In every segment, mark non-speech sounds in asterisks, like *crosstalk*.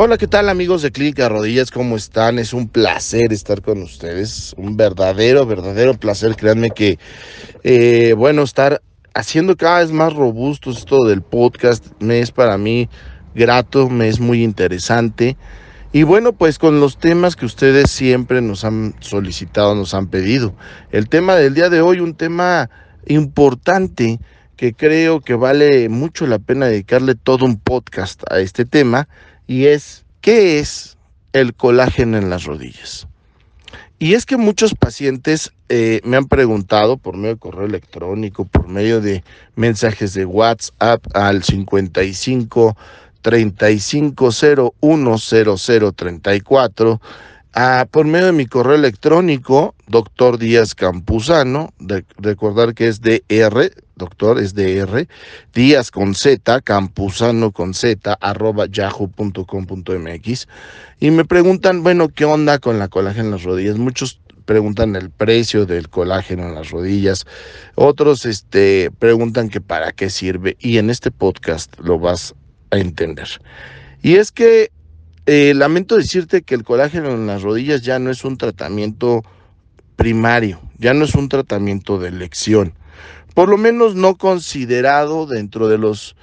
Hola, ¿qué tal amigos de Clínica Rodillas? ¿Cómo están? Es un placer estar con ustedes, un verdadero, verdadero placer. Créanme que, eh, bueno, estar haciendo cada vez más robusto esto del podcast me es para mí grato, me es muy interesante. Y bueno, pues con los temas que ustedes siempre nos han solicitado, nos han pedido. El tema del día de hoy, un tema importante que creo que vale mucho la pena dedicarle todo un podcast a este tema y es ¿qué es el colágeno en las rodillas? Y es que muchos pacientes eh, me han preguntado por medio de correo electrónico, por medio de mensajes de WhatsApp al 55 35010034 ah, por medio de mi correo electrónico, doctor Díaz Campuzano, recordar que es DR, doctor es DR, Díaz con Z, Campuzano con Z, arroba yahoo.com.mx. Y me preguntan, bueno, ¿qué onda con la colágeno en las rodillas? Muchos preguntan el precio del colágeno en las rodillas, otros este, preguntan que para qué sirve y en este podcast lo vas a entender. Y es que eh, lamento decirte que el colágeno en las rodillas ya no es un tratamiento primario, ya no es un tratamiento de elección, por lo menos no considerado dentro de los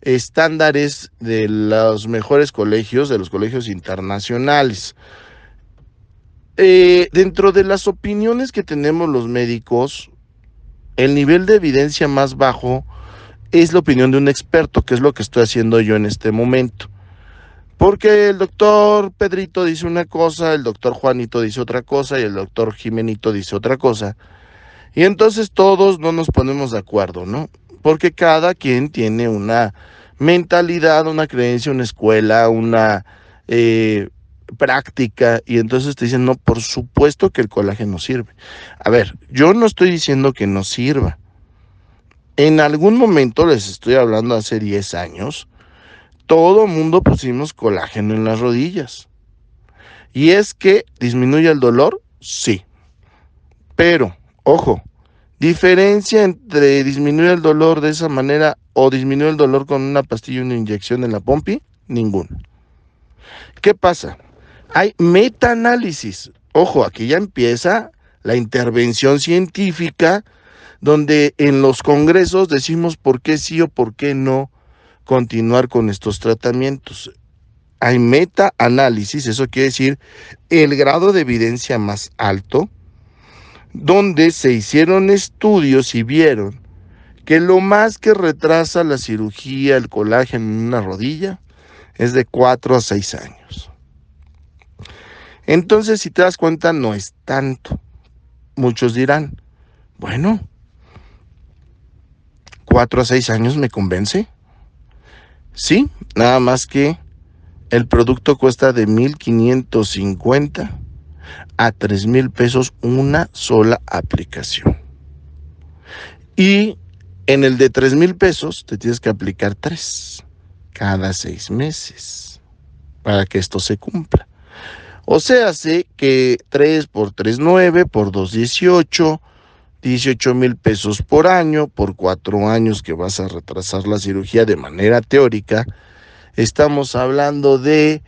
estándares de los mejores colegios, de los colegios internacionales. Eh, dentro de las opiniones que tenemos los médicos, el nivel de evidencia más bajo es la opinión de un experto, que es lo que estoy haciendo yo en este momento. Porque el doctor Pedrito dice una cosa, el doctor Juanito dice otra cosa y el doctor Jimenito dice otra cosa. Y entonces todos no nos ponemos de acuerdo, ¿no? Porque cada quien tiene una mentalidad, una creencia, una escuela, una eh, práctica. Y entonces te dicen, no, por supuesto que el colágeno sirve. A ver, yo no estoy diciendo que no sirva. En algún momento, les estoy hablando hace 10 años, todo mundo pusimos colágeno en las rodillas. Y es que disminuye el dolor, sí. Pero, ojo, diferencia entre disminuir el dolor de esa manera o disminuir el dolor con una pastilla y una inyección en la pompi, ninguno. ¿Qué pasa? Hay metaanálisis. Ojo, aquí ya empieza la intervención científica donde en los congresos decimos por qué sí o por qué no continuar con estos tratamientos. Hay meta-análisis, eso quiere decir el grado de evidencia más alto, donde se hicieron estudios y vieron que lo más que retrasa la cirugía, el colágeno en una rodilla, es de 4 a 6 años. Entonces, si te das cuenta, no es tanto. Muchos dirán, bueno, cuatro a seis años me convence. Sí, nada más que el producto cuesta de 1.550 a tres mil pesos una sola aplicación. Y en el de tres mil pesos te tienes que aplicar tres cada seis meses para que esto se cumpla. O sea, sé que 3 por 3, 9, por 2, 18, 18 mil pesos por año, por cuatro años que vas a retrasar la cirugía de manera teórica. Estamos hablando de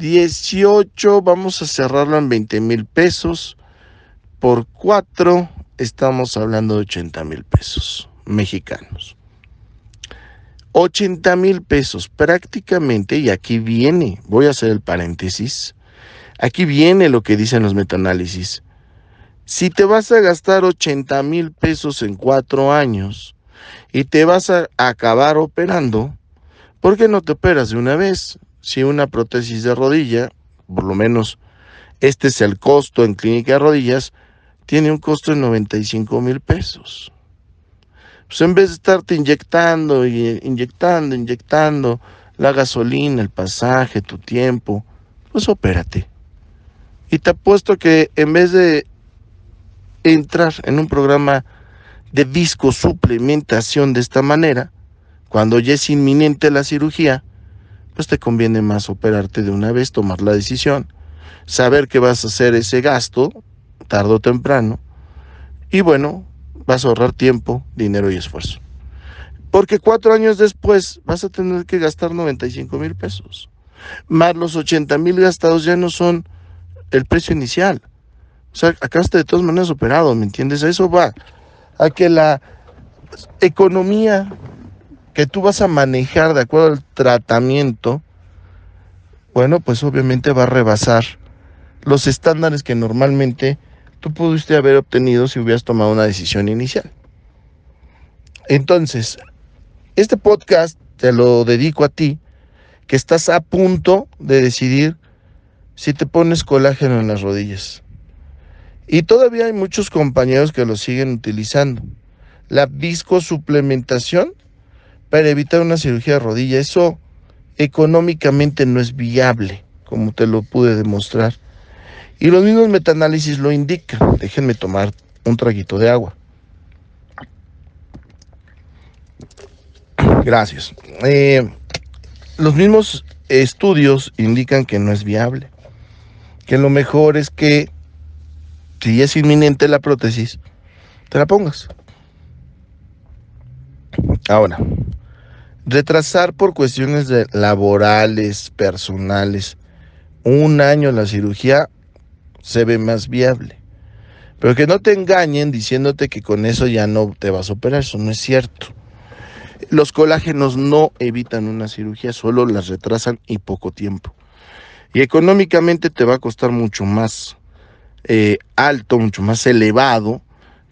18, vamos a cerrarlo en 20 mil pesos. Por cuatro, estamos hablando de 80 mil pesos mexicanos. 80 mil pesos prácticamente, y aquí viene, voy a hacer el paréntesis, aquí viene lo que dicen los metaanálisis si te vas a gastar 80 mil pesos en cuatro años y te vas a acabar operando, ¿por qué no te operas de una vez? Si una prótesis de rodilla, por lo menos este es el costo en clínica de rodillas, tiene un costo de 95 mil pesos. Pues en vez de estarte inyectando inyectando, inyectando la gasolina, el pasaje, tu tiempo, pues opérate. Y te apuesto que en vez de entrar en un programa de disco suplementación de esta manera, cuando ya es inminente la cirugía, pues te conviene más operarte de una vez, tomar la decisión, saber que vas a hacer ese gasto tarde o temprano y bueno, vas a ahorrar tiempo, dinero y esfuerzo. Porque cuatro años después vas a tener que gastar 95 mil pesos. Más los 80 mil gastados ya no son el precio inicial. O sea, acabaste de todas maneras operado, ¿me entiendes? A eso va. A que la economía que tú vas a manejar de acuerdo al tratamiento, bueno, pues obviamente va a rebasar los estándares que normalmente tú pudiste haber obtenido si hubieras tomado una decisión inicial. Entonces, este podcast te lo dedico a ti, que estás a punto de decidir si te pones colágeno en las rodillas. Y todavía hay muchos compañeros que lo siguen utilizando. La viscosuplementación para evitar una cirugía de rodilla, eso económicamente no es viable, como te lo pude demostrar. Y los mismos metaanálisis lo indican. Déjenme tomar un traguito de agua. *clears throat* Gracias. Eh, los mismos estudios indican que no es viable. Que lo mejor es que si es inminente la prótesis, te la pongas. Ahora, retrasar por cuestiones laborales, personales, un año la cirugía se ve más viable. Pero que no te engañen diciéndote que con eso ya no te vas a operar, eso no es cierto. Los colágenos no evitan una cirugía, solo las retrasan y poco tiempo. Y económicamente te va a costar mucho más eh, alto, mucho más elevado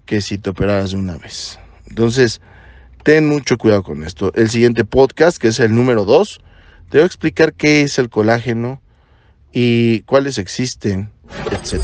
que si te operaras de una vez. Entonces, ten mucho cuidado con esto. El siguiente podcast, que es el número 2, te voy a explicar qué es el colágeno y cuáles existen, etc.